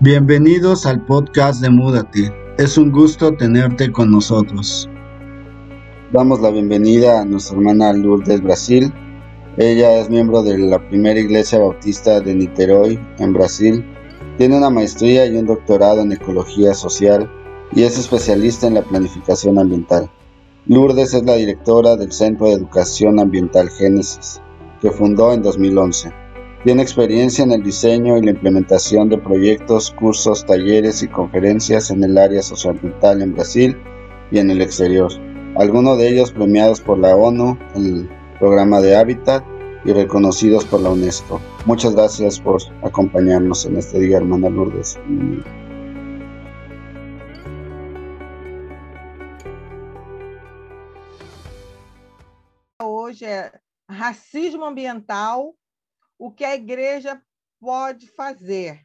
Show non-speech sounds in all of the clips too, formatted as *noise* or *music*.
Bienvenidos al podcast de Múdate. Es un gusto tenerte con nosotros. Damos la bienvenida a nuestra hermana Lourdes Brasil. Ella es miembro de la primera iglesia bautista de Niterói, en Brasil. Tiene una maestría y un doctorado en ecología social y es especialista en la planificación ambiental. Lourdes es la directora del Centro de Educación Ambiental Génesis, que fundó en 2011. Tiene experiencia en el diseño y la implementación de proyectos, cursos, talleres y conferencias en el área socioambiental en Brasil y en el exterior, algunos de ellos premiados por la ONU, el programa de Hábitat y reconocidos por la UNESCO. Muchas gracias por acompañarnos en este día, hermana Lourdes. Hoje é racismo ambiental o que a igreja pode fazer.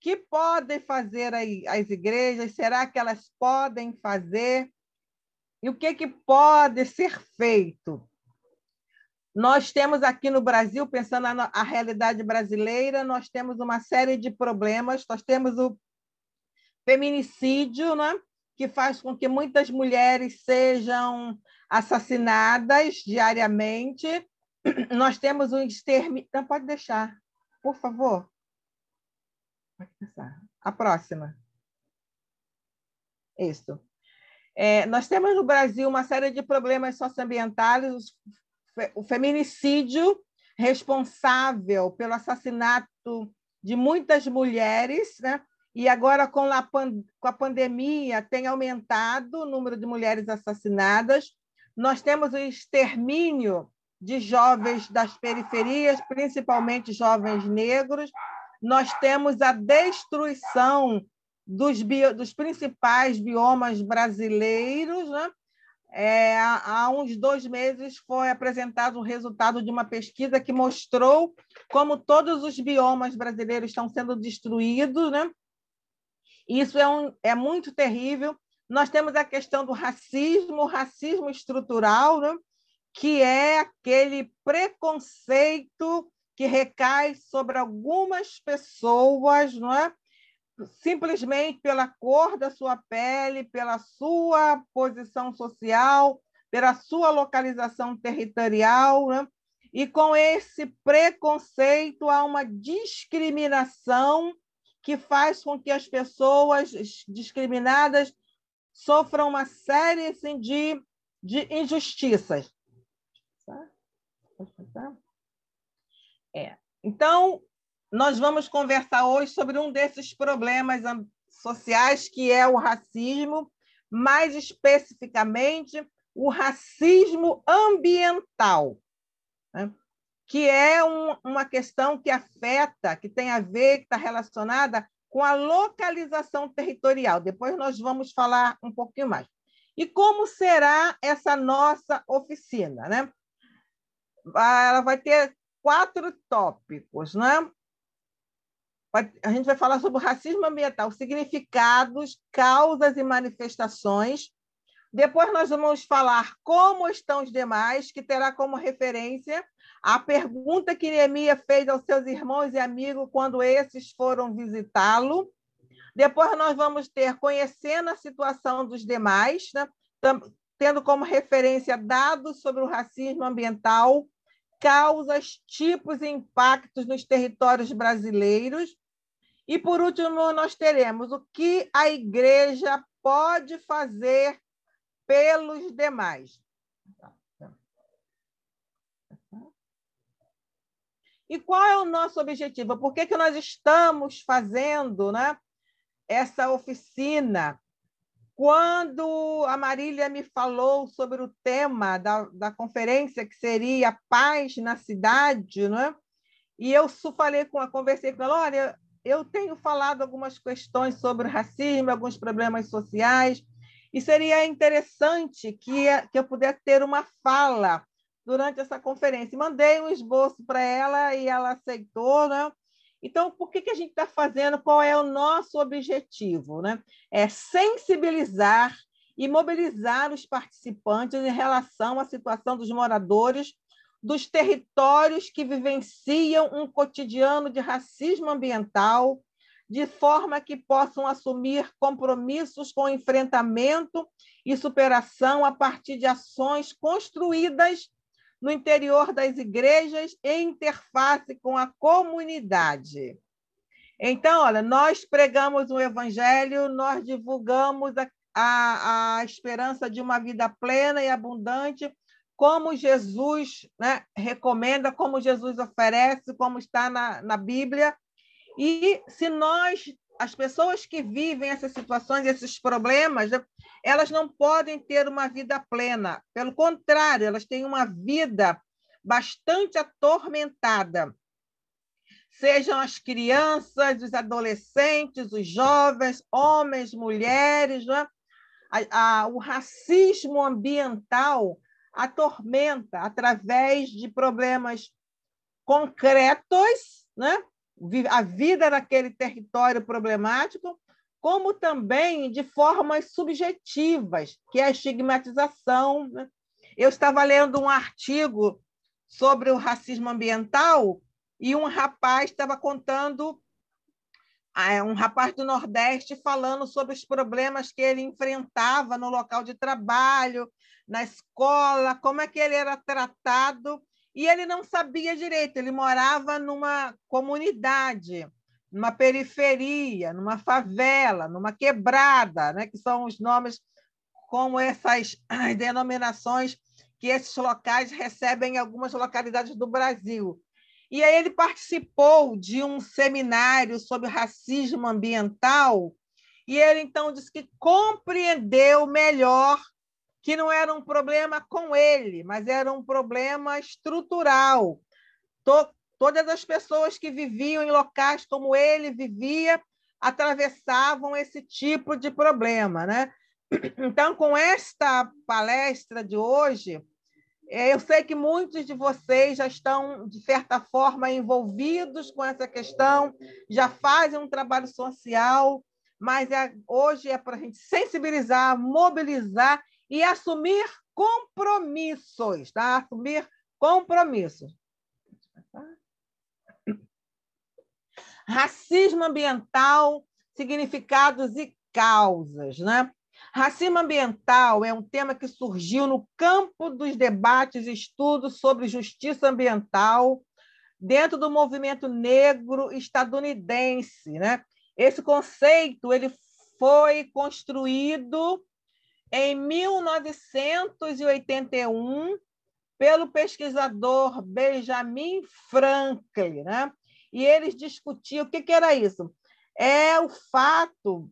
que podem fazer as igrejas? Será que elas podem fazer? E o que, que pode ser feito? Nós temos aqui no Brasil, pensando na realidade brasileira, nós temos uma série de problemas. Nós temos o feminicídio, né? que faz com que muitas mulheres sejam assassinadas diariamente nós temos um extermínio. Não, pode deixar, por favor. A próxima. Isso. É, nós temos no Brasil uma série de problemas socioambientais, o feminicídio responsável pelo assassinato de muitas mulheres, né? e agora com a, com a pandemia tem aumentado o número de mulheres assassinadas. Nós temos o extermínio de jovens das periferias, principalmente jovens negros. Nós temos a destruição dos, bio, dos principais biomas brasileiros. Né? É, há uns dois meses foi apresentado o resultado de uma pesquisa que mostrou como todos os biomas brasileiros estão sendo destruídos. Né? Isso é, um, é muito terrível. Nós temos a questão do racismo, racismo estrutural, né? Que é aquele preconceito que recai sobre algumas pessoas, não é? simplesmente pela cor da sua pele, pela sua posição social, pela sua localização territorial. Né? E com esse preconceito há uma discriminação que faz com que as pessoas discriminadas sofram uma série assim, de, de injustiças. É. Então, nós vamos conversar hoje sobre um desses problemas sociais, que é o racismo, mais especificamente o racismo ambiental, né? que é um, uma questão que afeta, que tem a ver, que está relacionada com a localização territorial. Depois nós vamos falar um pouquinho mais. E como será essa nossa oficina? Né? Ela vai ter quatro tópicos, né? A gente vai falar sobre o racismo ambiental, significados, causas e manifestações. Depois nós vamos falar como estão os demais, que terá como referência a pergunta que Neemia fez aos seus irmãos e amigos quando esses foram visitá-lo. Depois nós vamos ter conhecendo a situação dos demais, né? tendo como referência dados sobre o racismo ambiental, causas, tipos e impactos nos territórios brasileiros. E, por último, nós teremos o que a igreja pode fazer pelos demais. E qual é o nosso objetivo? Por que, que nós estamos fazendo né, essa oficina? Quando a Marília me falou sobre o tema da, da conferência, que seria paz na cidade, né? e eu falei com a conversei com ela, olha, eu tenho falado algumas questões sobre racismo, alguns problemas sociais, e seria interessante que, que eu pudesse ter uma fala durante essa conferência. Mandei um esboço para ela e ela aceitou, né? Então, por que, que a gente está fazendo? Qual é o nosso objetivo? Né? É sensibilizar e mobilizar os participantes em relação à situação dos moradores dos territórios que vivenciam um cotidiano de racismo ambiental, de forma que possam assumir compromissos com enfrentamento e superação a partir de ações construídas no interior das igrejas em interface com a comunidade. Então, olha, nós pregamos o evangelho, nós divulgamos a, a, a esperança de uma vida plena e abundante, como Jesus né, recomenda, como Jesus oferece, como está na, na Bíblia. E se nós, as pessoas que vivem essas situações, esses problemas, elas não podem ter uma vida plena. Pelo contrário, elas têm uma vida bastante atormentada sejam as crianças, os adolescentes, os jovens, homens, mulheres. Né? A, a, o racismo ambiental atormenta através de problemas concretos, né? A vida naquele território problemático, como também de formas subjetivas, que é a estigmatização. Né? Eu estava lendo um artigo sobre o racismo ambiental e um rapaz estava contando, ah, é, um rapaz do Nordeste falando sobre os problemas que ele enfrentava no local de trabalho, na escola, como é que ele era tratado, e ele não sabia direito, ele morava numa comunidade, numa periferia, numa favela, numa quebrada, né, que são os nomes como essas *clears throat* denominações que esses locais recebem em algumas localidades do Brasil. E aí ele participou de um seminário sobre racismo ambiental, e ele então disse que compreendeu melhor que não era um problema com ele, mas era um problema estrutural. Todas as pessoas que viviam em locais como ele vivia atravessavam esse tipo de problema, né? Então, com esta palestra de hoje, é, eu sei que muitos de vocês já estão, de certa forma, envolvidos com essa questão, já fazem um trabalho social, mas é, hoje é para a gente sensibilizar, mobilizar e assumir compromissos, tá? Assumir compromissos. Racismo ambiental, significados e causas, né? Racismo ambiental é um tema que surgiu no campo dos debates e estudos sobre justiça ambiental dentro do movimento negro estadunidense. Né? Esse conceito ele foi construído em 1981 pelo pesquisador Benjamin Franklin. Né? E eles discutiam o que, que era isso? É o fato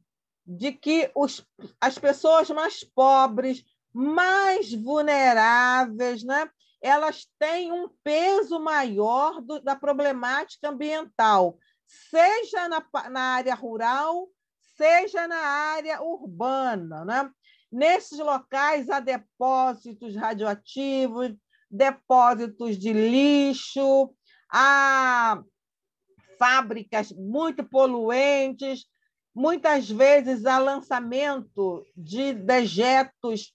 de que os, as pessoas mais pobres, mais vulneráveis, né, elas têm um peso maior do, da problemática ambiental, seja na, na área rural, seja na área urbana. Né? Nesses locais há depósitos radioativos, depósitos de lixo, há fábricas muito poluentes, muitas vezes há lançamento de dejetos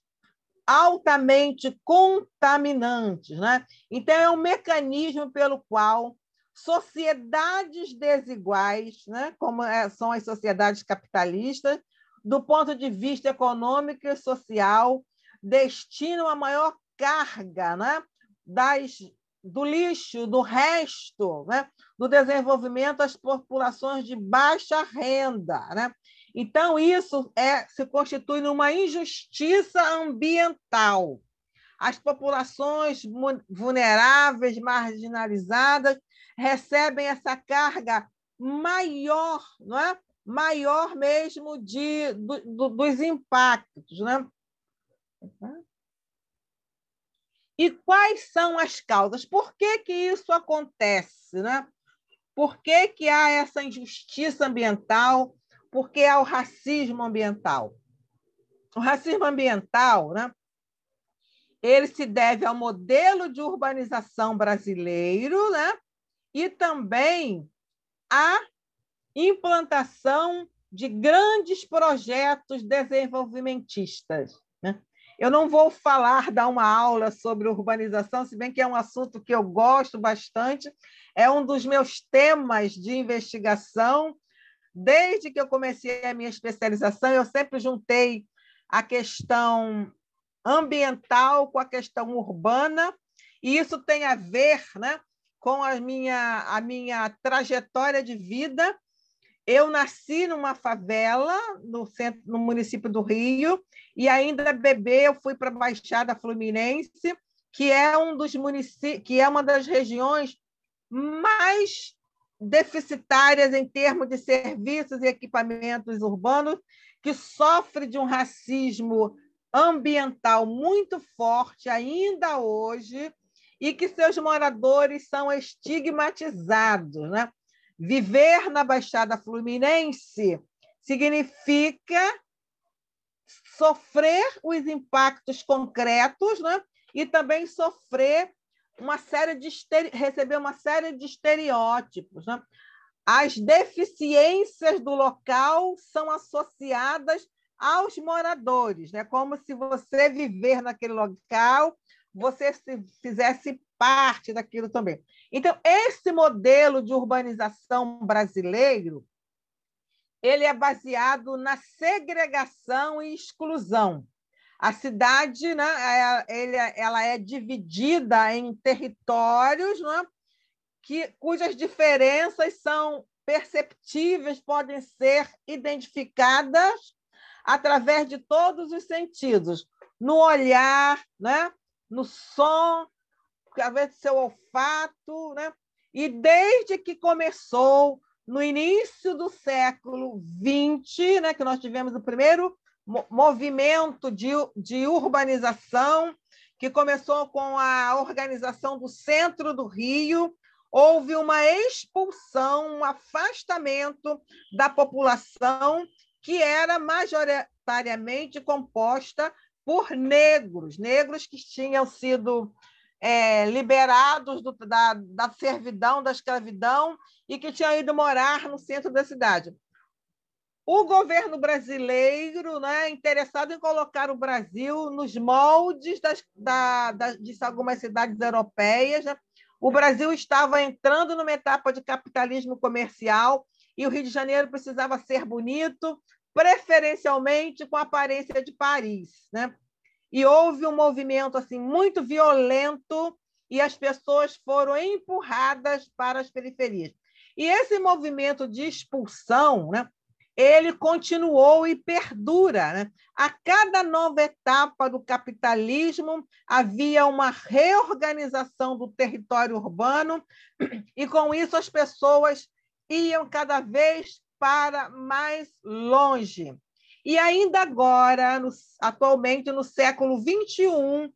altamente contaminantes. Né? Então, é um mecanismo pelo qual sociedades desiguais, né, como é, são as sociedades capitalistas, do ponto de vista econômico e social, destinam a maior carga né, das do lixo, do resto, né? do desenvolvimento às populações de baixa renda. Né? Então, isso é, se constitui numa injustiça ambiental. As populações vulneráveis, marginalizadas, recebem essa carga maior, não é? Maior mesmo de, do, do, dos impactos. Né? E quais são as causas? Por que, que isso acontece? Né? Por que, que há essa injustiça ambiental? Por que há o racismo ambiental? O racismo ambiental né, ele se deve ao modelo de urbanização brasileiro né, e também à implantação de grandes projetos desenvolvimentistas. Né? Eu não vou falar, dar uma aula sobre urbanização, se bem que é um assunto que eu gosto bastante, é um dos meus temas de investigação Desde que eu comecei a minha especialização, eu sempre juntei a questão ambiental com a questão urbana, e isso tem a ver né, com a minha, a minha trajetória de vida. Eu nasci numa favela no, centro, no município do Rio, e ainda bebê eu fui para a Baixada Fluminense, que é um dos municípios, que é uma das regiões mais deficitárias em termos de serviços e equipamentos urbanos, que sofre de um racismo ambiental muito forte ainda hoje e que seus moradores são estigmatizados. Né? Viver na Baixada Fluminense significa sofrer os impactos concretos né? e também sofrer uma série de receber uma série de estereótipos. Né? As deficiências do local são associadas aos moradores, né? como se você viver naquele local, você se fizesse parte daquilo também. Então, esse modelo de urbanização brasileiro, ele é baseado na segregação e exclusão. A cidade, né, ela é dividida em territórios, né, que, cujas diferenças são perceptíveis, podem ser identificadas através de todos os sentidos, no olhar, né, no som, através do seu olfato, né? E desde que começou no início do século XX, né, que nós tivemos o primeiro movimento de, de urbanização, que começou com a organização do centro do Rio, houve uma expulsão, um afastamento da população que era majoritariamente composta por negros, negros que tinham sido é, liberados do, da, da servidão, da escravidão, e que tinham ido morar no centro da cidade o governo brasileiro, né, interessado em colocar o Brasil nos moldes das, da, de algumas cidades europeias, né? o Brasil estava entrando numa etapa de capitalismo comercial e o Rio de Janeiro precisava ser bonito, preferencialmente com aparência de Paris, né? E houve um movimento assim muito violento e as pessoas foram empurradas para as periferias. E esse movimento de expulsão, né, ele continuou e perdura. Né? A cada nova etapa do capitalismo havia uma reorganização do território urbano, e com isso as pessoas iam cada vez para mais longe. E ainda agora, no, atualmente no século XXI,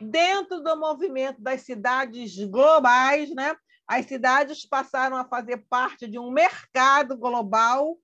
dentro do movimento das cidades globais, né, as cidades passaram a fazer parte de um mercado global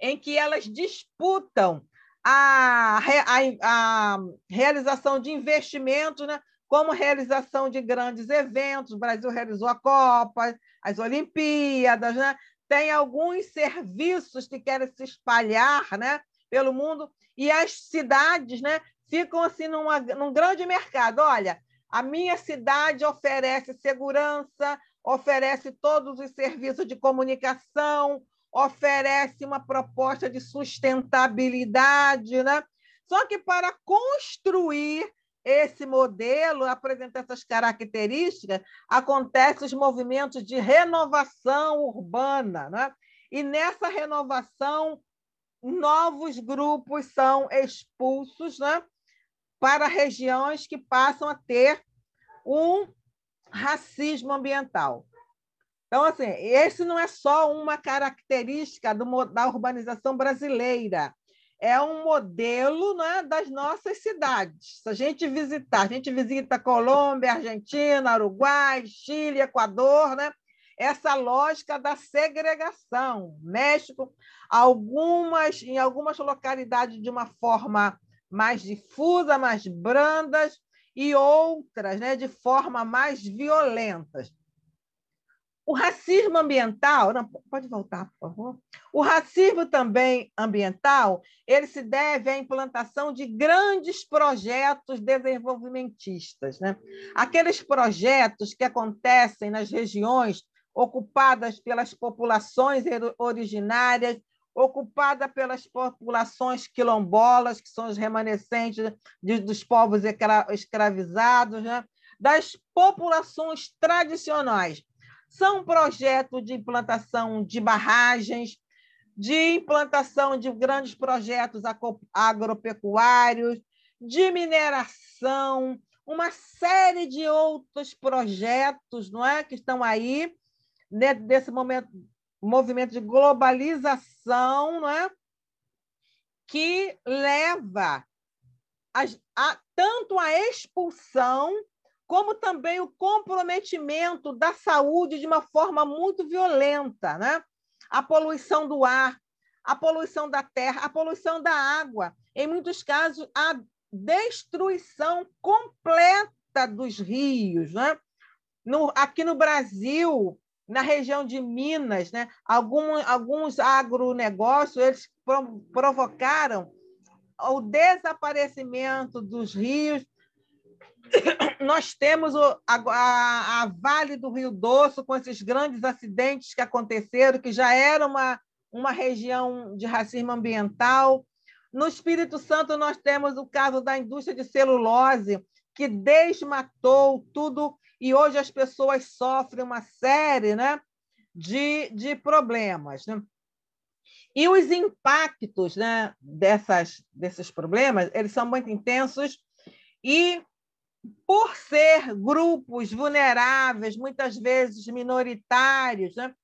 em que elas disputam a, a, a realização de investimentos, né? como realização de grandes eventos. O Brasil realizou a Copa, as Olimpíadas, né? Tem alguns serviços que querem se espalhar né? pelo mundo, e as cidades né? ficam assim numa, num grande mercado. Olha, a minha cidade oferece segurança, oferece todos os serviços de comunicação, oferece uma proposta de sustentabilidade, né? Só que para construir esse modelo, apresentar essas características, acontecem os movimentos de renovação urbana, né? E nessa renovação, novos grupos são expulsos, né? Para regiões que passam a ter um racismo ambiental. Então, assim, esse não é só uma característica do, da urbanização brasileira, é um modelo né, das nossas cidades. Se a gente visitar, a gente visita Colômbia, Argentina, Uruguai, Chile, Equador, né? essa lógica da segregação. México, algumas, em algumas localidades de uma forma mais difusa, mais brandas, e outras né, de forma mais violentas. O racismo ambiental, não, pode voltar, por favor. O racismo também ambiental, ele se deve à implantação de grandes projetos desenvolvimentistas, né? Aqueles projetos que acontecem nas regiões ocupadas pelas populações originárias, ocupada pelas populações quilombolas, que são os remanescentes de, dos povos escravizados, né? das populações tradicionais. São projetos de implantação de barragens, de implantação de grandes projetos agropecuários, de mineração, uma série de outros projetos não é, que estão aí nesse momento, movimento de globalização, não é? que leva a, a, tanto a expulsão como também o comprometimento da saúde de uma forma muito violenta, né? A poluição do ar, a poluição da terra, a poluição da água, em muitos casos a destruição completa dos rios, né? No, aqui no Brasil, na região de Minas, né? Algum, alguns agronegócios eles provocaram o desaparecimento dos rios. *coughs* Nós temos o, a, a, Vale do Rio Doce, com esses grandes acidentes que aconteceram, que já era uma, uma região de racismo ambiental. No Espírito Santo, nós temos o caso da indústria de celulose, que desmatou tudo e hoje as pessoas sofrem uma série né, de, de problemas. Né? E os impactos né, dessas, desses problemas eles são muito intensos e, por ser grupos vulneráveis, muitas vezes minoritários, né,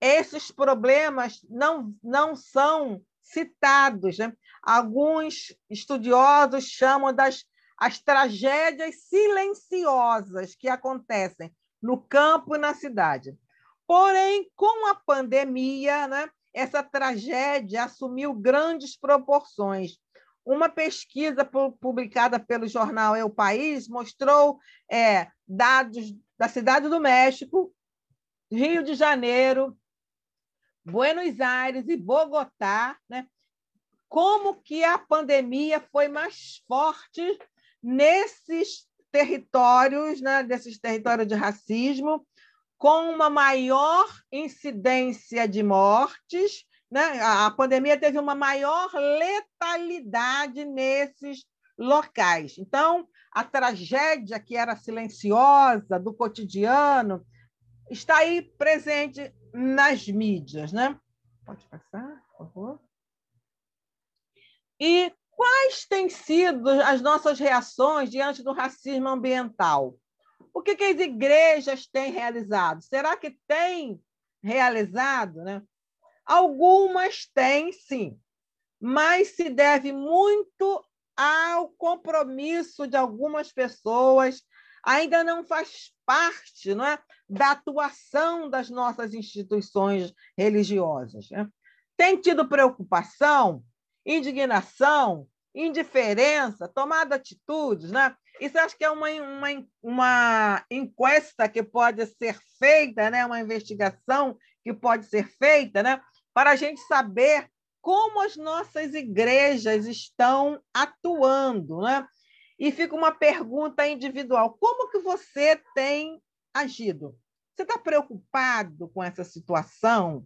esses problemas não, não são citados. Né? Alguns estudiosos chamam das as tragédias silenciosas que acontecem no campo e na cidade. Porém, com a pandemia, né, essa tragédia assumiu grandes proporções. Uma pesquisa publicada pelo jornal o País mostrou é, dados da Cidade do México, Rio de Janeiro, Buenos Aires e Bogotá, né, como que a pandemia foi mais forte nesses territórios, né, desses territórios de racismo, com uma maior incidência de mortes. Né? A pandemia teve uma maior letalidade nesses locais. Então, a tragédia que era silenciosa do cotidiano está aí presente nas mídias. Né? Pode passar, por favor. E Quais têm sido as nossas reações diante do racismo ambiental? O que, que as igrejas têm realizado? Será que têm realizado? Né? Algumas têm, sim, mas se deve muito ao compromisso de algumas pessoas, ainda não faz parte não é, da atuação das nossas instituições religiosas. Né? Tem tido preocupação indignação, indiferença, tomada atitudes, né? Isso acho que é uma, uma, uma encuesta que pode ser feita, né? uma investigação que pode ser feita, né? Para a gente saber como as nossas igrejas estão atuando. Né? E fica uma pergunta individual: como que você tem agido? Você está preocupado com essa situação?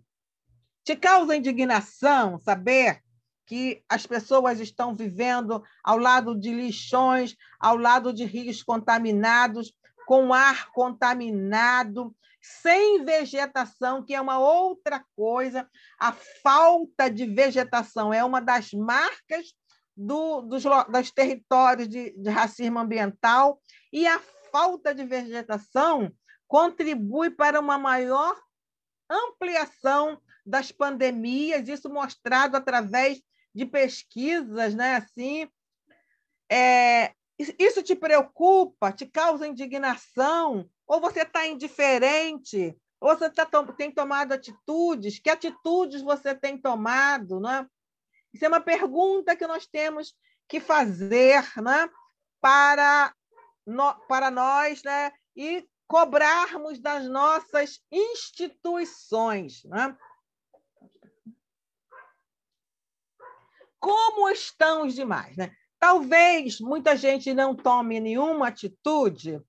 Te causa indignação saber que as pessoas estão vivendo ao lado de lixões, ao lado de rios contaminados, com ar contaminado, sem vegetação, que é uma outra coisa. A falta de vegetação é uma das marcas do, dos, dos territórios de, de racismo ambiental, e a falta de vegetação contribui para uma maior ampliação das pandemias, isso mostrado através de pesquisas, né? Assim, é, isso te preocupa? Te causa indignação? Ou você está indiferente? Ou você tá, tem tomado atitudes? Que atitudes você tem tomado? Né? Isso é uma pergunta que nós temos que fazer né? para, no, para nós né? e cobrarmos das nossas instituições. Né? como estão os demais. Né? Talvez muita gente não tome nenhuma atitude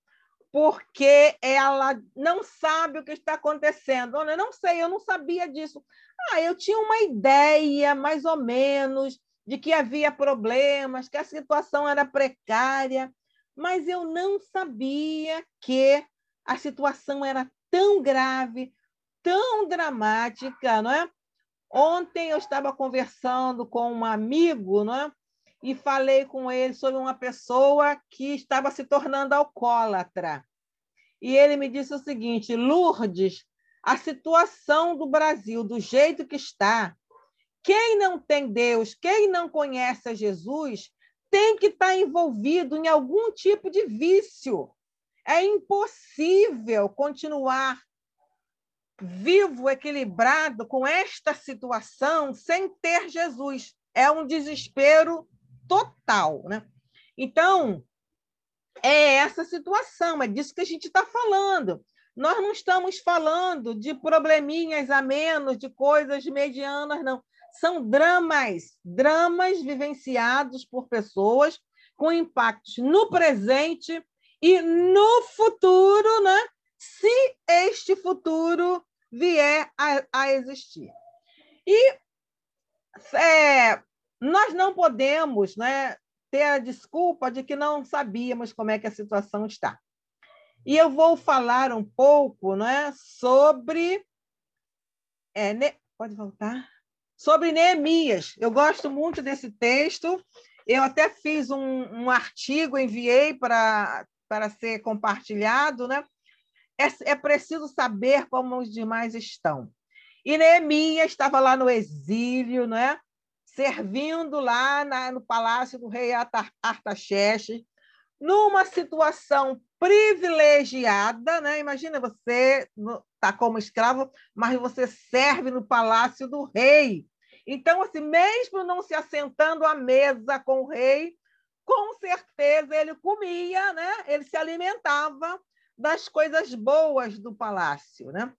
porque ela não sabe o que está acontecendo. Olha, não sei, eu não sabia disso. Ah, eu tinha uma ideia, mais ou menos, de que havia problemas, que a situação era precária, mas eu não sabia que a situação era tão grave, tão dramática, não é? Ontem eu estava conversando com um amigo, não é? E falei com ele sobre uma pessoa que estava se tornando alcoólatra. E ele me disse o seguinte: Lourdes, a situação do Brasil, do jeito que está, quem não tem Deus, quem não conhece a Jesus, tem que estar envolvido em algum tipo de vício. É impossível continuar vivo, equilibrado com esta situação sem ter Jesus. É um desespero total. Né? Então, é essa situação, é disso que a gente está falando. Nós não estamos falando de probleminhas a menos, de coisas medianas, não. São dramas, dramas vivenciados por pessoas com impactos no presente e no futuro, né? se este futuro vier a, a existir. E é, nós não podemos né, ter a desculpa de que não sabíamos como é que a situação está. E eu vou falar um pouco né, sobre. É, ne... Pode voltar? Sobre Neemias. Eu gosto muito desse texto. Eu até fiz um, um artigo, enviei para, para ser compartilhado, né? É, é preciso saber como os demais estão. E Neemias estava lá no exílio, né? Servindo lá na, no palácio do rei Artaxerxes, numa situação privilegiada, né? Imagina você está como escravo, mas você serve no palácio do rei. Então, assim, mesmo não se assentando à mesa com o rei, com certeza ele comia, né? Ele se alimentava das coisas boas do palácio, né?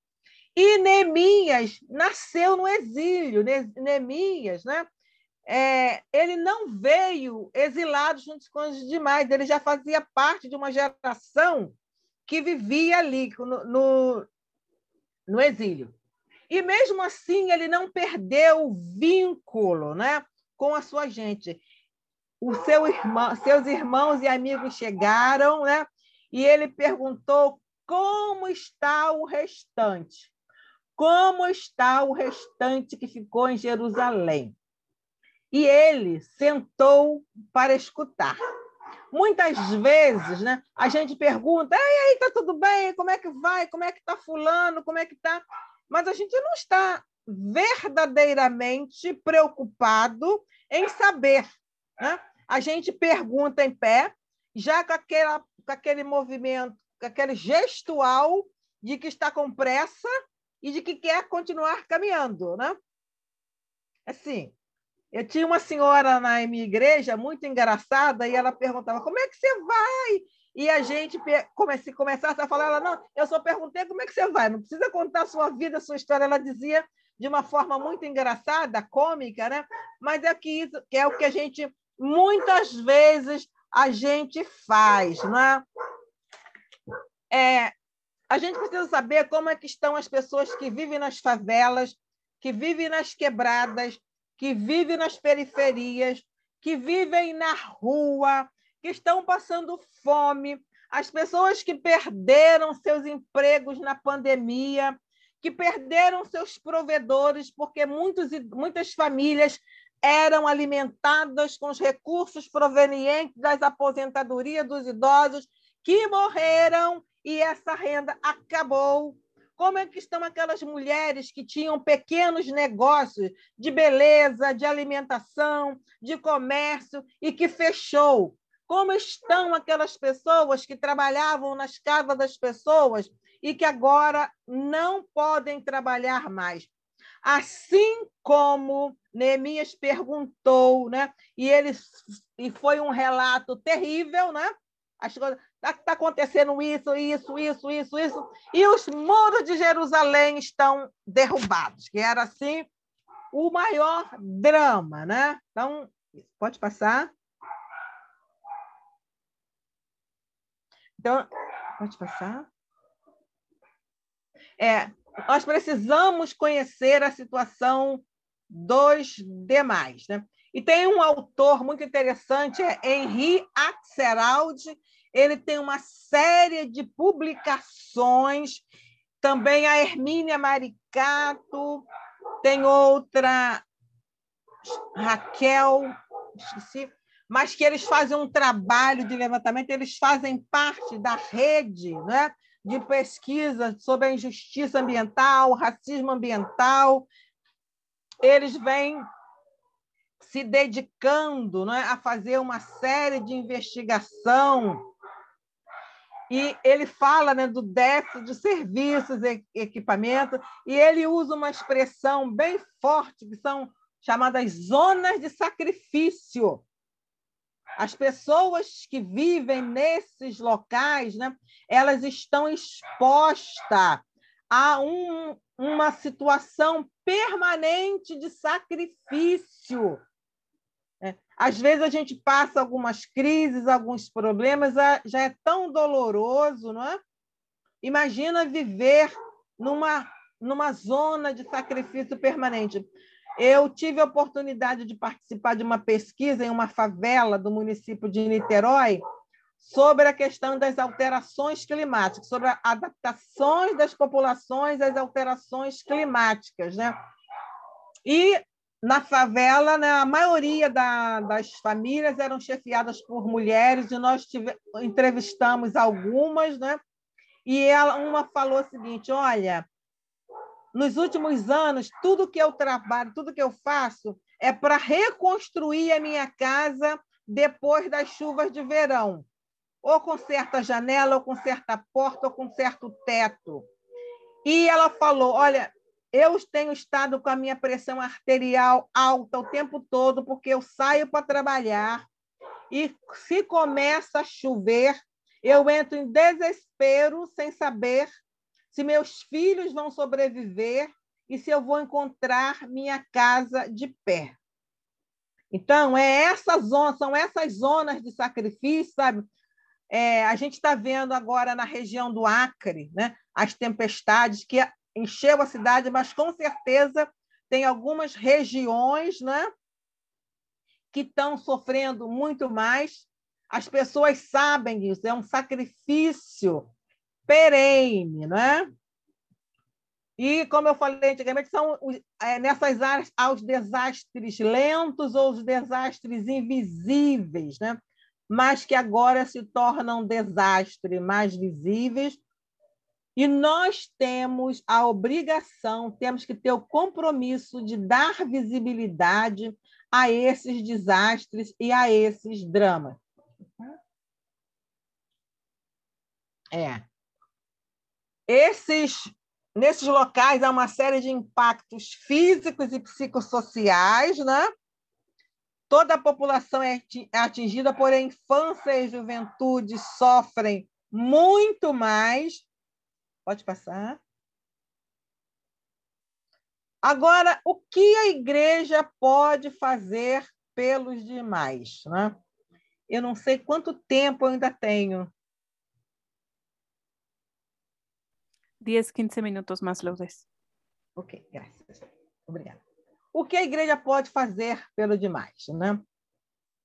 E Neemias nasceu no exílio. Neemias, né? É, ele não veio exilado junto com os demais, ele já fazia parte de uma geração que vivia ali no, no, no exílio. E mesmo assim, ele não perdeu o vínculo né, com a sua gente. O seu irmão, seus irmãos e amigos chegaram, né? e ele perguntou como está o restante. Como está o restante que ficou em Jerusalém? E ele sentou para escutar. Muitas vezes, né, a gente pergunta: e aí, tá tudo bem? Como é que vai? Como é que está fulano? Como é que está? Mas a gente não está verdadeiramente preocupado em saber. Né? A gente pergunta em pé, já com aquela com aquele movimento, com aquele gestual de que está com pressa e de que quer continuar caminhando, né? Assim, eu tinha uma senhora na minha igreja muito engraçada e ela perguntava: "Como é que você vai?" E a gente comece, começasse a falar, ela não, eu só perguntei como é que você vai, não precisa contar a sua vida, a sua história. Ela dizia de uma forma muito engraçada, cômica, né? Mas é que isso que é o que a gente muitas vezes a gente faz, né? É, a gente precisa saber como é que estão as pessoas que vivem nas favelas, que vivem nas quebradas, que vivem nas periferias, que vivem na rua, que estão passando fome, as pessoas que perderam seus empregos na pandemia, que perderam seus provedores, porque muitos, muitas famílias eram alimentadas com os recursos provenientes das aposentadorias dos idosos que morreram e essa renda acabou. Como é que estão aquelas mulheres que tinham pequenos negócios de beleza, de alimentação, de comércio e que fechou? Como estão aquelas pessoas que trabalhavam nas casas das pessoas e que agora não podem trabalhar mais? Assim como Neemias perguntou, né? E ele e foi um relato terrível, né? As coisas está tá acontecendo isso, isso, isso, isso, isso, e os muros de Jerusalém estão derrubados, que era assim o maior drama, né? Então, pode passar. Então, Pode passar? É, nós precisamos conhecer a situação dos demais. Né? E tem um autor muito interessante, é Henri Axelrod, ele tem uma série de publicações, também a Hermínia Maricato, tem outra, Raquel, esqueci, mas que eles fazem um trabalho de levantamento, eles fazem parte da rede né, de pesquisa sobre a injustiça ambiental, racismo ambiental. Eles vêm se dedicando né, a fazer uma série de investigação e ele fala né, do déficit de serviços e equipamento, e ele usa uma expressão bem forte, que são chamadas zonas de sacrifício. As pessoas que vivem nesses locais, né, elas estão expostas a um, uma situação permanente de sacrifício. Às vezes a gente passa algumas crises, alguns problemas, já é tão doloroso, não é? Imagina viver numa, numa zona de sacrifício permanente. Eu tive a oportunidade de participar de uma pesquisa em uma favela do município de Niterói sobre a questão das alterações climáticas, sobre adaptações das populações às alterações climáticas, né? E na favela, né, a maioria da, das famílias eram chefiadas por mulheres, e nós tive, entrevistamos algumas, né? E ela, uma falou o seguinte: olha, nos últimos anos, tudo que eu trabalho, tudo que eu faço é para reconstruir a minha casa depois das chuvas de verão. Ou conserta a janela, ou conserta a porta, ou conserta o teto. E ela falou: olha, eu tenho estado com a minha pressão arterial alta o tempo todo, porque eu saio para trabalhar e se começa a chover, eu entro em desespero sem saber se meus filhos vão sobreviver e se eu vou encontrar minha casa de pé. Então, é essa zona, são essas zonas de sacrifício, sabe? É, a gente está vendo agora na região do Acre, né, as tempestades que encheu a cidade, mas com certeza tem algumas regiões né, que estão sofrendo muito mais. As pessoas sabem disso, é um sacrifício perene, né? E, como eu falei antigamente, são é, nessas áreas há os desastres lentos ou os desastres invisíveis, né? mas que agora se tornam desastres mais visíveis e nós temos a obrigação, temos que ter o compromisso de dar visibilidade a esses desastres e a esses dramas. É. Esses, nesses locais há uma série de impactos físicos e psicossociais, né? Toda a população é atingida, porém, infância e juventude sofrem muito mais Pode passar. Agora, o que a igreja pode fazer pelos demais? Né? Eu não sei quanto tempo eu ainda tenho. 10, 15 minutos mais, Lourdes. Ok, graças. Obrigada. O que a igreja pode fazer pelo demais? Né?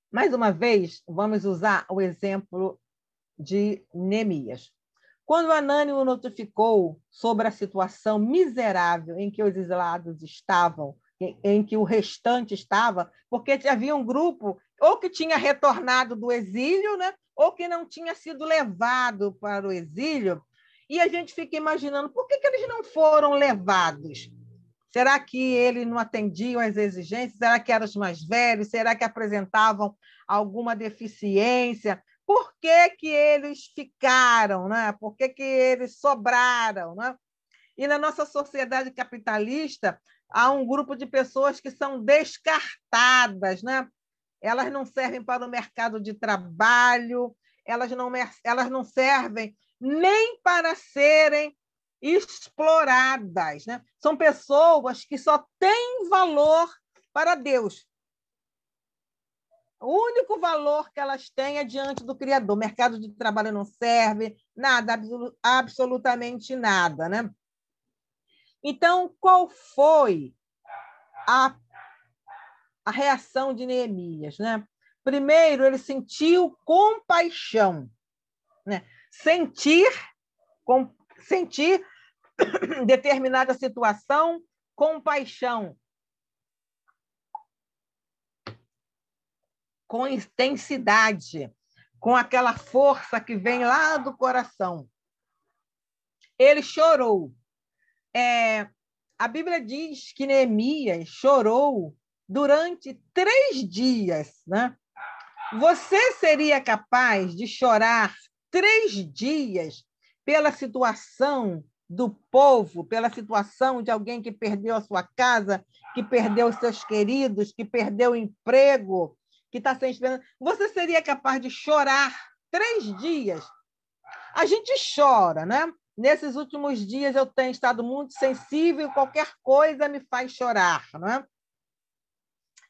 Mais uma vez, vamos usar o exemplo de Neemias. Quando Anânimo notificou sobre a situação miserável em que os exilados estavam, em que o restante estava, porque havia um grupo ou que tinha retornado do exílio, né? ou que não tinha sido levado para o exílio, e a gente fica imaginando por que, que eles não foram levados? Será que eles não atendiam às exigências? Será que eram os mais velhos? Será que apresentavam alguma deficiência? Por que, que eles ficaram, né? por que, que eles sobraram. Né? E na nossa sociedade capitalista, há um grupo de pessoas que são descartadas, né? elas não servem para o mercado de trabalho, elas não, elas não servem nem para serem exploradas. Né? São pessoas que só têm valor para Deus. O único valor que elas têm é diante do Criador. Mercado de trabalho não serve, nada, absolutamente nada. Né? Então, qual foi a, a reação de Neemias? Né? Primeiro, ele sentiu compaixão. Né? Sentir, com, sentir *coughs* determinada situação, compaixão. Com intensidade, com aquela força que vem lá do coração. Ele chorou. É, a Bíblia diz que Neemias chorou durante três dias. Né? Você seria capaz de chorar três dias pela situação do povo, pela situação de alguém que perdeu a sua casa, que perdeu os seus queridos, que perdeu o emprego, que está sem esperança, você seria capaz de chorar três dias? A gente chora, né? Nesses últimos dias eu tenho estado muito sensível, qualquer coisa me faz chorar, não é?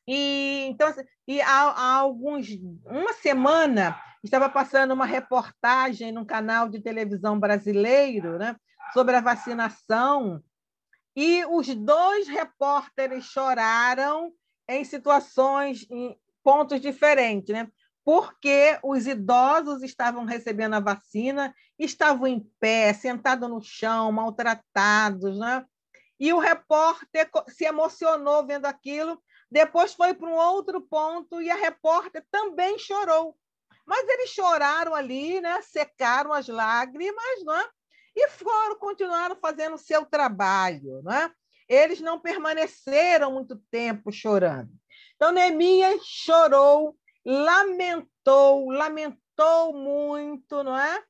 E então assim, e há, há alguns uma semana estava passando uma reportagem num canal de televisão brasileiro, né, sobre a vacinação, e os dois repórteres choraram em situações, pontos diferentes, né? Porque os idosos estavam recebendo a vacina, estavam em pé, sentados no chão, maltratados, né? E o repórter se emocionou vendo aquilo, depois foi para um outro ponto e a repórter também chorou. Mas eles choraram ali, né? secaram as lágrimas, não é? e foram, continuaram fazendo o seu trabalho. Não é? Eles não permaneceram muito tempo chorando. Então, Neemias chorou, lamentou, lamentou muito, não é?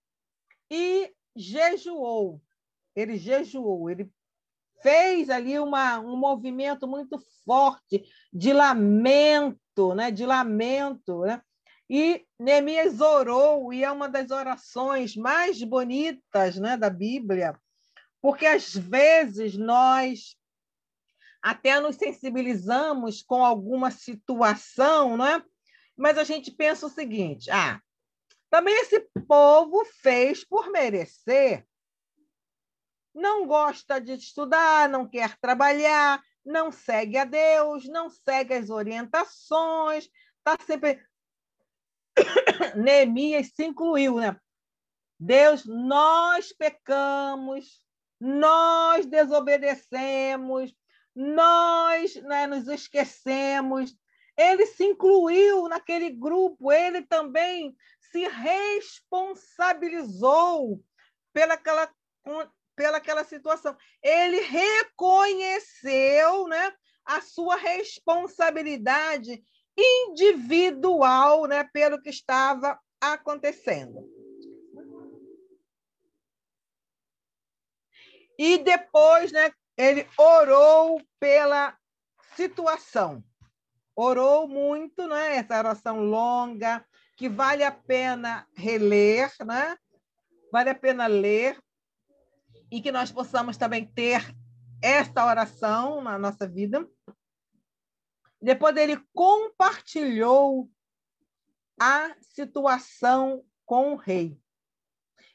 E jejuou. Ele jejuou, ele fez ali uma, um movimento muito forte de lamento, né? de lamento, né? E Neemias orou, e é uma das orações mais bonitas né, da Bíblia, porque às vezes nós até nos sensibilizamos com alguma situação, não é? mas a gente pensa o seguinte: ah, também esse povo fez por merecer. Não gosta de estudar, não quer trabalhar, não segue a Deus, não segue as orientações, está sempre *coughs* Neemias se incluiu, né? Deus, nós pecamos, nós desobedecemos, nós né, nos esquecemos. Ele se incluiu naquele grupo, ele também se responsabilizou pelaquela, pelaquela situação. Ele reconheceu né, a sua responsabilidade individual né, pelo que estava acontecendo. E depois né, ele orou pela situação. Orou muito, né? essa oração longa, que vale a pena reler, né? vale a pena ler, e que nós possamos também ter esta oração na nossa vida. Depois ele compartilhou a situação com o rei.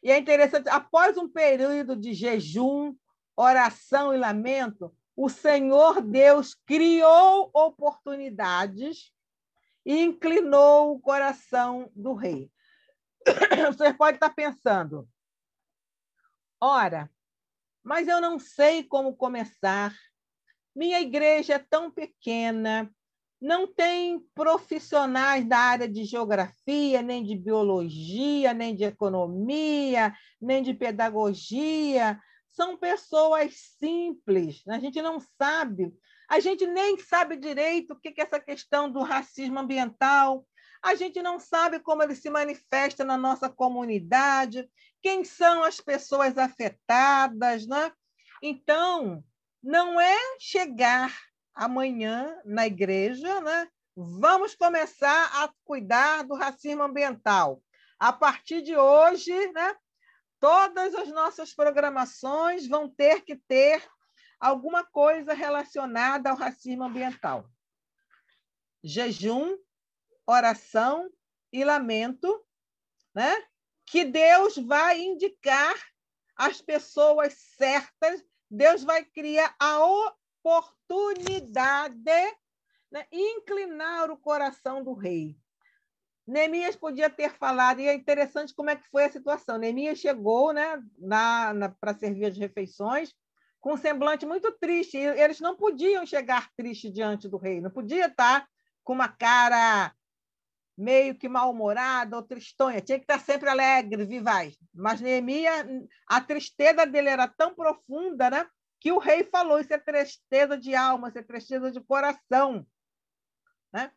E é interessante, após um período de jejum, oração e lamento, o Senhor Deus criou oportunidades e inclinou o coração do rei. *coughs* Você pode estar pensando, ora, mas eu não sei como começar. Minha igreja é tão pequena, não tem profissionais da área de geografia, nem de biologia, nem de economia, nem de pedagogia. São pessoas simples, a gente não sabe. A gente nem sabe direito o que é essa questão do racismo ambiental. A gente não sabe como ele se manifesta na nossa comunidade, quem são as pessoas afetadas. Né? Então, não é chegar amanhã na igreja, né? Vamos começar a cuidar do racismo ambiental. A partir de hoje, né? Todas as nossas programações vão ter que ter alguma coisa relacionada ao racismo ambiental. Jejum, oração e lamento, né? Que Deus vai indicar as pessoas certas, Deus vai criar a oportunidade, né? inclinar o coração do rei. Neemias podia ter falado, e é interessante como é que foi a situação. Neemias chegou né, na, na para servir as refeições com um semblante muito triste. Eles não podiam chegar tristes diante do rei, não podia estar com uma cara meio que mal-humorada ou tristonha, tinha que estar sempre alegre, vivaz. Mas Neemias, a tristeza dele era tão profunda né, que o rei falou: isso é tristeza de alma, isso é tristeza de coração. Né?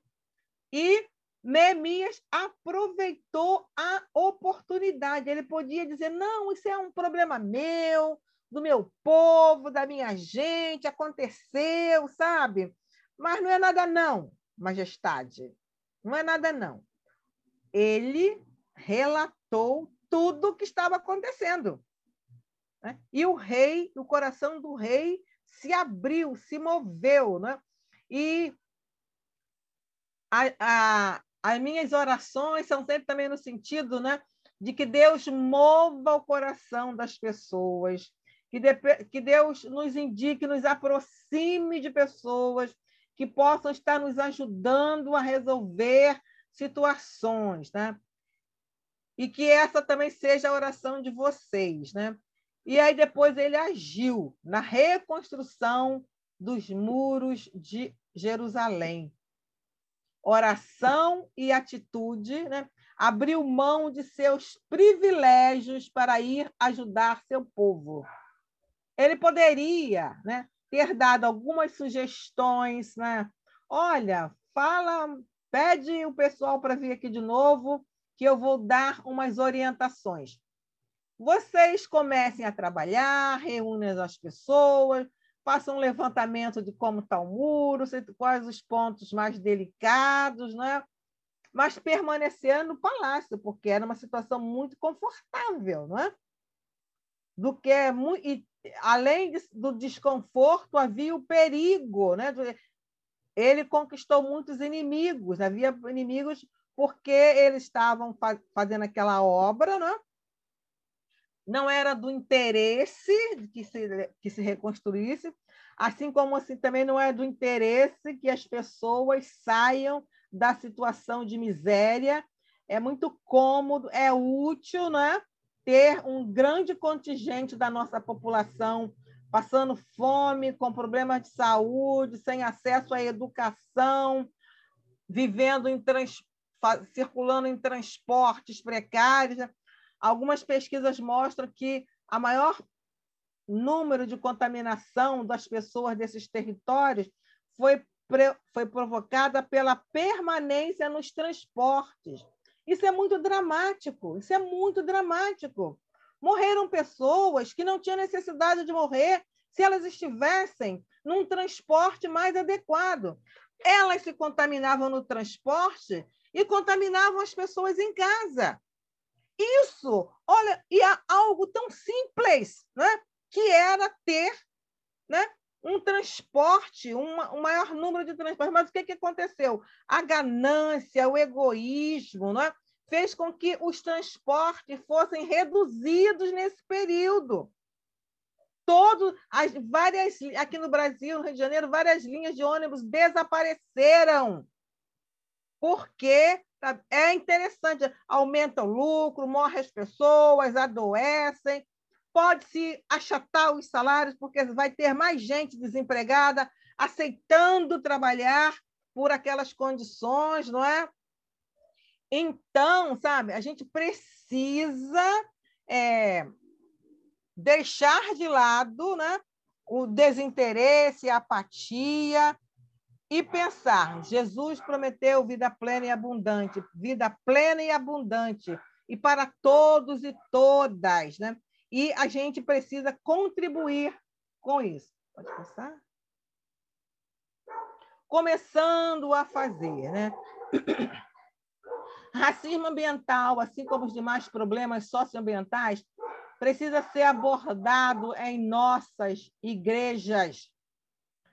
E Neemias aproveitou a oportunidade. Ele podia dizer: não, isso é um problema meu, do meu povo, da minha gente, aconteceu, sabe? Mas não é nada, não, majestade. Não é nada, não. Ele relatou tudo o que estava acontecendo. Né? E o rei, o coração do rei se abriu, se moveu. Né? E a, a, as minhas orações são sempre também no sentido né, de que Deus mova o coração das pessoas, que, de, que Deus nos indique, nos aproxime de pessoas que possam estar nos ajudando a resolver situações, né? E que essa também seja a oração de vocês, né? E aí depois ele agiu na reconstrução dos muros de Jerusalém oração e atitude, né? abriu mão de seus privilégios para ir ajudar seu povo. Ele poderia né, ter dado algumas sugestões, né? Olha, fala, pede o pessoal para vir aqui de novo, que eu vou dar umas orientações. Vocês comecem a trabalhar, reúnem as pessoas, faça um levantamento de como está o muro, quais os pontos mais delicados, né? mas permanecer no palácio, porque era uma situação muito confortável, não é? Do que é e, além do desconforto, havia o perigo, né? Ele conquistou muitos inimigos, havia inimigos porque eles estavam fazendo aquela obra, né? Não era do interesse que se, que se reconstruísse, assim como assim, também não é do interesse que as pessoas saiam da situação de miséria. É muito cômodo, é útil né, ter um grande contingente da nossa população passando fome, com problemas de saúde, sem acesso à educação, vivendo em trans, circulando em transportes precários. Algumas pesquisas mostram que a maior número de contaminação das pessoas desses territórios foi, foi provocada pela permanência nos transportes. Isso é muito dramático, isso é muito dramático. Morreram pessoas que não tinham necessidade de morrer se elas estivessem num transporte mais adequado. Elas se contaminavam no transporte e contaminavam as pessoas em casa. Isso, olha, e há algo tão simples, né? que era ter né? um transporte, uma, um maior número de transportes. Mas o que, que aconteceu? A ganância, o egoísmo, né? fez com que os transportes fossem reduzidos nesse período. Todo, as várias aqui no Brasil, no Rio de Janeiro, várias linhas de ônibus desapareceram porque é interessante, aumenta o lucro, morrem as pessoas, adoecem, pode-se achatar os salários, porque vai ter mais gente desempregada aceitando trabalhar por aquelas condições, não é? Então, sabe, a gente precisa é, deixar de lado né, o desinteresse, a apatia, e pensar: Jesus prometeu vida plena e abundante, vida plena e abundante, e para todos e todas, né? E a gente precisa contribuir com isso. Pode passar? Começando a fazer, né? *coughs* Racismo ambiental, assim como os demais problemas socioambientais, precisa ser abordado em nossas igrejas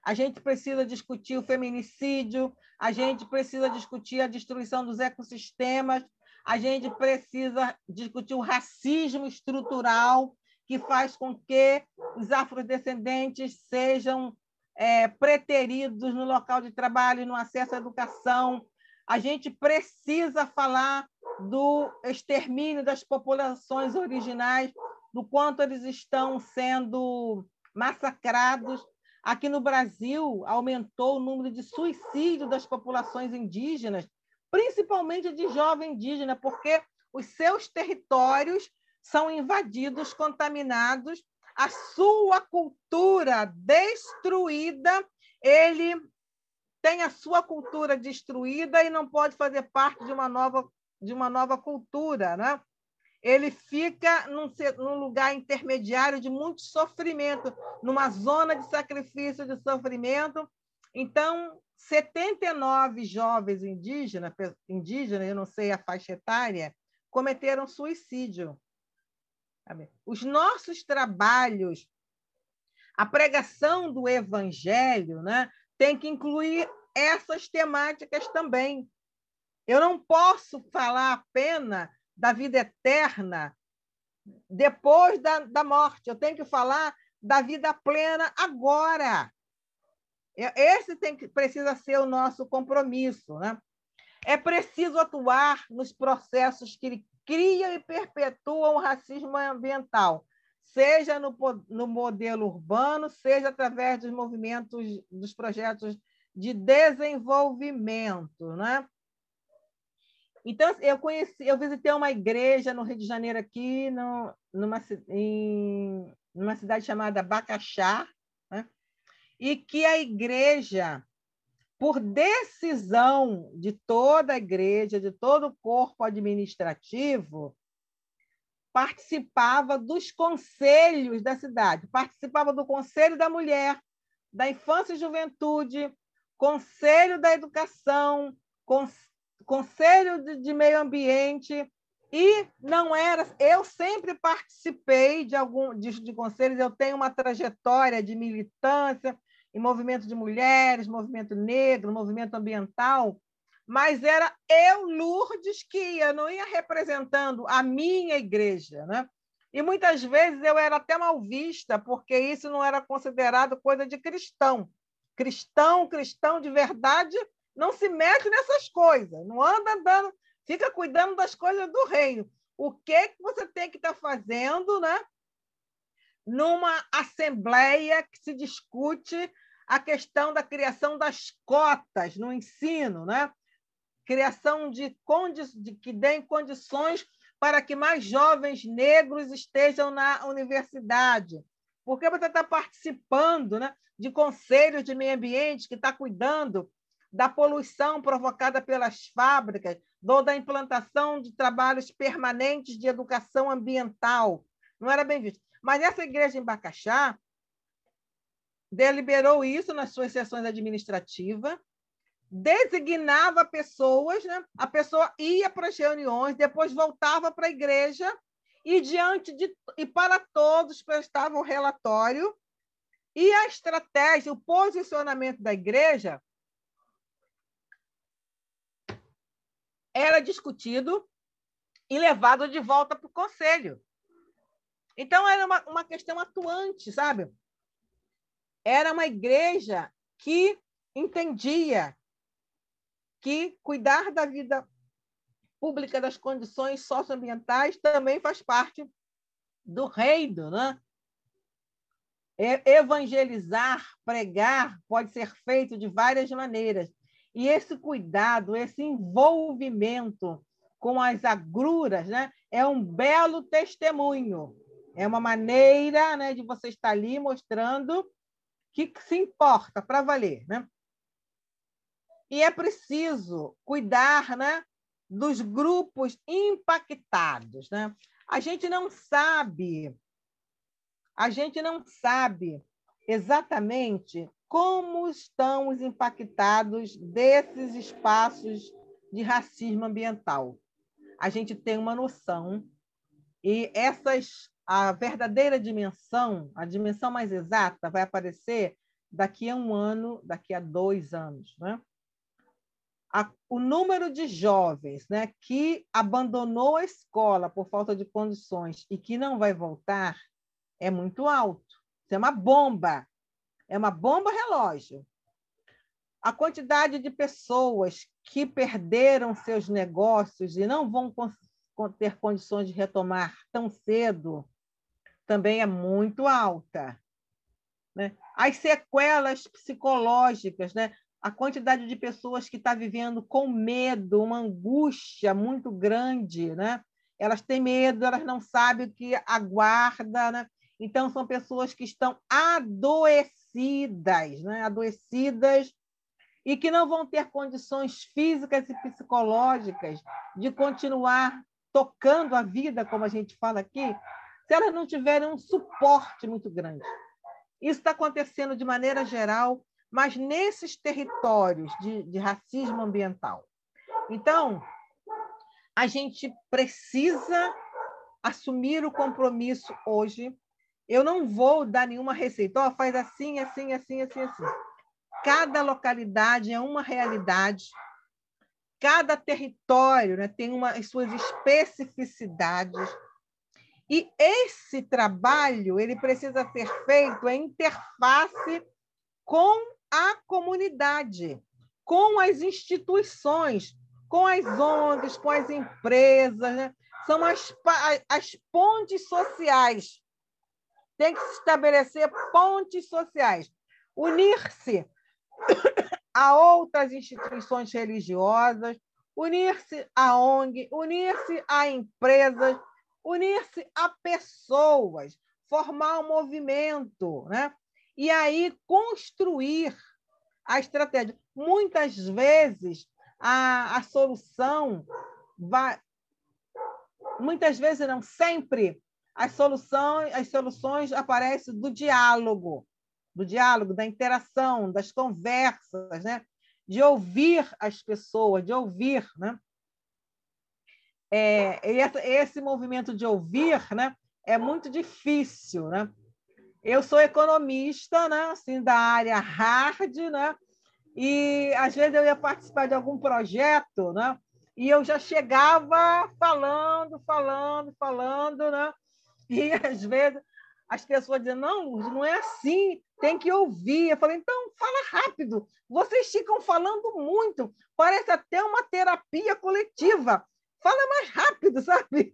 a gente precisa discutir o feminicídio, a gente precisa discutir a destruição dos ecossistemas, a gente precisa discutir o racismo estrutural que faz com que os afrodescendentes sejam é, preteridos no local de trabalho, no acesso à educação. A gente precisa falar do extermínio das populações originais, do quanto eles estão sendo massacrados. Aqui no Brasil, aumentou o número de suicídio das populações indígenas, principalmente de jovem indígena, porque os seus territórios são invadidos, contaminados, a sua cultura destruída, ele tem a sua cultura destruída e não pode fazer parte de uma nova, de uma nova cultura. Né? Ele fica num, num lugar intermediário de muito sofrimento, numa zona de sacrifício, de sofrimento. Então, 79 jovens indígenas, indígenas, eu não sei a faixa etária, cometeram suicídio. Os nossos trabalhos, a pregação do evangelho, né, tem que incluir essas temáticas também. Eu não posso falar apenas da vida eterna depois da, da morte, eu tenho que falar da vida plena agora. Esse tem que, precisa ser o nosso compromisso. Né? É preciso atuar nos processos que criam e perpetuam o racismo ambiental, seja no, no modelo urbano, seja através dos movimentos, dos projetos de desenvolvimento. Né? Então, eu conheci, eu visitei uma igreja no Rio de Janeiro, aqui, no, numa, em, numa cidade chamada Bacaxá, né? e que a igreja por decisão de toda a igreja, de todo o corpo administrativo, participava dos conselhos da cidade, participava do Conselho da Mulher, da Infância e Juventude, Conselho da Educação, Conselho de Meio Ambiente, e não era. Eu sempre participei de algum de, de conselhos, eu tenho uma trajetória de militância, em movimento de mulheres, movimento negro, movimento ambiental, mas era eu, Lourdes, que ia, não ia representando a minha igreja. Né? E muitas vezes eu era até mal vista, porque isso não era considerado coisa de cristão. Cristão, cristão de verdade, não se mete nessas coisas, não anda andando, fica cuidando das coisas do reino. O que, que você tem que estar tá fazendo né? numa assembleia que se discute a questão da criação das cotas no ensino, né? criação de, de que deem condições para que mais jovens negros estejam na universidade. Porque você está participando né, de conselhos de meio ambiente que está cuidando da poluição provocada pelas fábricas, ou da implantação de trabalhos permanentes de educação ambiental. Não era bem visto. Mas essa igreja em Bacaxá deliberou isso nas suas sessões administrativas, designava pessoas, né? a pessoa ia para as reuniões, depois voltava para a igreja e diante de e para todos prestava o relatório e a estratégia, o posicionamento da igreja era discutido e levado de volta para o conselho. Então, era uma, uma questão atuante, sabe? Era uma igreja que entendia que cuidar da vida pública, das condições socioambientais, também faz parte do reino. Né? Evangelizar, pregar, pode ser feito de várias maneiras. E esse cuidado, esse envolvimento com as agruras, né, é um belo testemunho é uma maneira né, de você estar ali mostrando que se importa para valer. Né? E é preciso cuidar né, dos grupos impactados. Né? A gente não sabe, a gente não sabe exatamente como estão os impactados desses espaços de racismo ambiental. A gente tem uma noção e essas a verdadeira dimensão, a dimensão mais exata, vai aparecer daqui a um ano, daqui a dois anos. Né? A, o número de jovens né, que abandonou a escola por falta de condições e que não vai voltar é muito alto. Isso é uma bomba. É uma bomba relógio. A quantidade de pessoas que perderam seus negócios e não vão ter condições de retomar tão cedo também é muito alta. Né? As sequelas psicológicas, né? a quantidade de pessoas que está vivendo com medo, uma angústia muito grande, né? elas têm medo, elas não sabem o que aguarda, né? então são pessoas que estão adoecidas, né? adoecidas e que não vão ter condições físicas e psicológicas de continuar tocando a vida, como a gente fala aqui, se elas não tiverem um suporte muito grande. Isso está acontecendo de maneira geral, mas nesses territórios de, de racismo ambiental. Então, a gente precisa assumir o compromisso hoje. Eu não vou dar nenhuma receita, oh, faz assim, assim, assim, assim, assim. Cada localidade é uma realidade, cada território né, tem uma, as suas especificidades e esse trabalho ele precisa ser feito em interface com a comunidade, com as instituições, com as ONGs, com as empresas. Né? São as, as pontes sociais. Tem que se estabelecer pontes sociais. Unir-se a outras instituições religiosas, unir-se a ONG, unir-se a empresas, unir-se a pessoas, formar um movimento, né? E aí construir a estratégia. Muitas vezes a, a solução vai. Muitas vezes, não sempre, as soluções, as soluções aparecem do diálogo, do diálogo, da interação, das conversas, né? de ouvir as pessoas, de ouvir, né? é, esse movimento de ouvir né, é muito difícil. Né? Eu sou economista, né, assim, da área hard, né, e às vezes eu ia participar de algum projeto, né, e eu já chegava falando, falando, falando, né, e às vezes as pessoas dizem, não, não é assim, tem que ouvir. Eu falei, então, fala rápido. Vocês ficam falando muito, parece até uma terapia coletiva fala mais rápido, *laughs* sabe?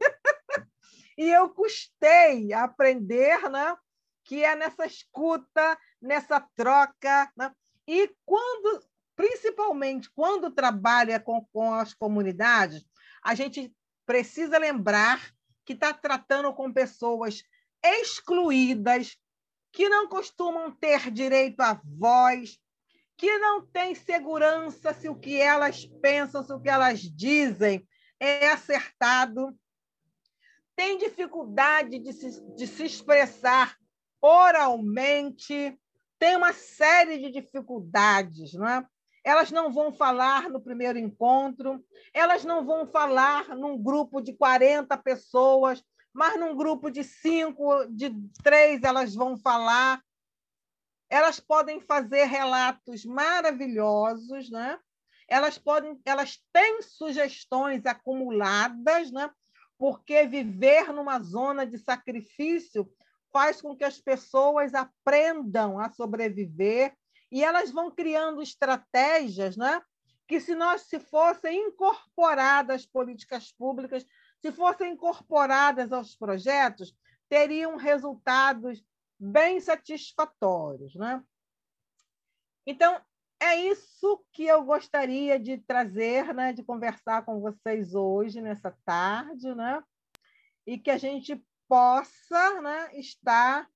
e eu custei a aprender, né? Que é nessa escuta, nessa troca, né? E quando, principalmente quando trabalha com, com as comunidades, a gente precisa lembrar que está tratando com pessoas excluídas, que não costumam ter direito à voz, que não têm segurança se o que elas pensam, se o que elas dizem é acertado, tem dificuldade de se, de se expressar oralmente, tem uma série de dificuldades, não é? Elas não vão falar no primeiro encontro, elas não vão falar num grupo de 40 pessoas, mas num grupo de cinco, de três, elas vão falar. Elas podem fazer relatos maravilhosos, né? elas podem, elas têm sugestões acumuladas, né? Porque viver numa zona de sacrifício faz com que as pessoas aprendam a sobreviver e elas vão criando estratégias, né? Que se nós se fossem incorporadas às políticas públicas, se fossem incorporadas aos projetos, teriam resultados bem satisfatórios, né? Então, é isso que eu gostaria de trazer, né, de conversar com vocês hoje, nessa tarde, né? E que a gente possa né, estar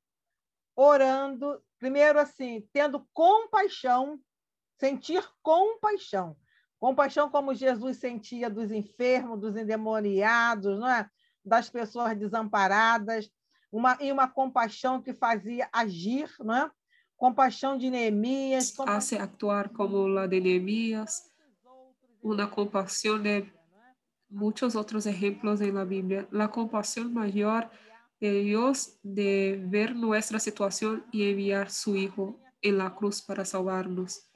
orando, primeiro assim, tendo compaixão, sentir compaixão. Compaixão como Jesus sentia dos enfermos, dos endemoniados, não é? das pessoas desamparadas, uma, e uma compaixão que fazia agir, não é? compaixão de Neemias. Hace actuar como la de Neemías, una compasión de muchos otros ejemplos en la Biblia. La compasión mayor de Dios de ver nuestra situación y enviar su Hijo en la cruz para salvarnos.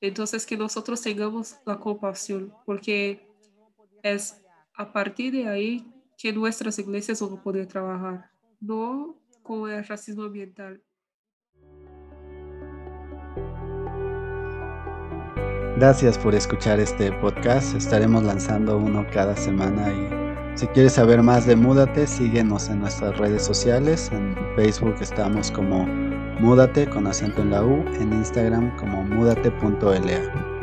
Entonces, que nosotros tengamos la compasión, porque es a partir de ahí que nuestras iglesias van a poder trabajar, no con el racismo ambiental. Gracias por escuchar este podcast. Estaremos lanzando uno cada semana y si quieres saber más de Múdate, síguenos en nuestras redes sociales. En Facebook estamos como Múdate con acento en la U, en Instagram como múdate.la.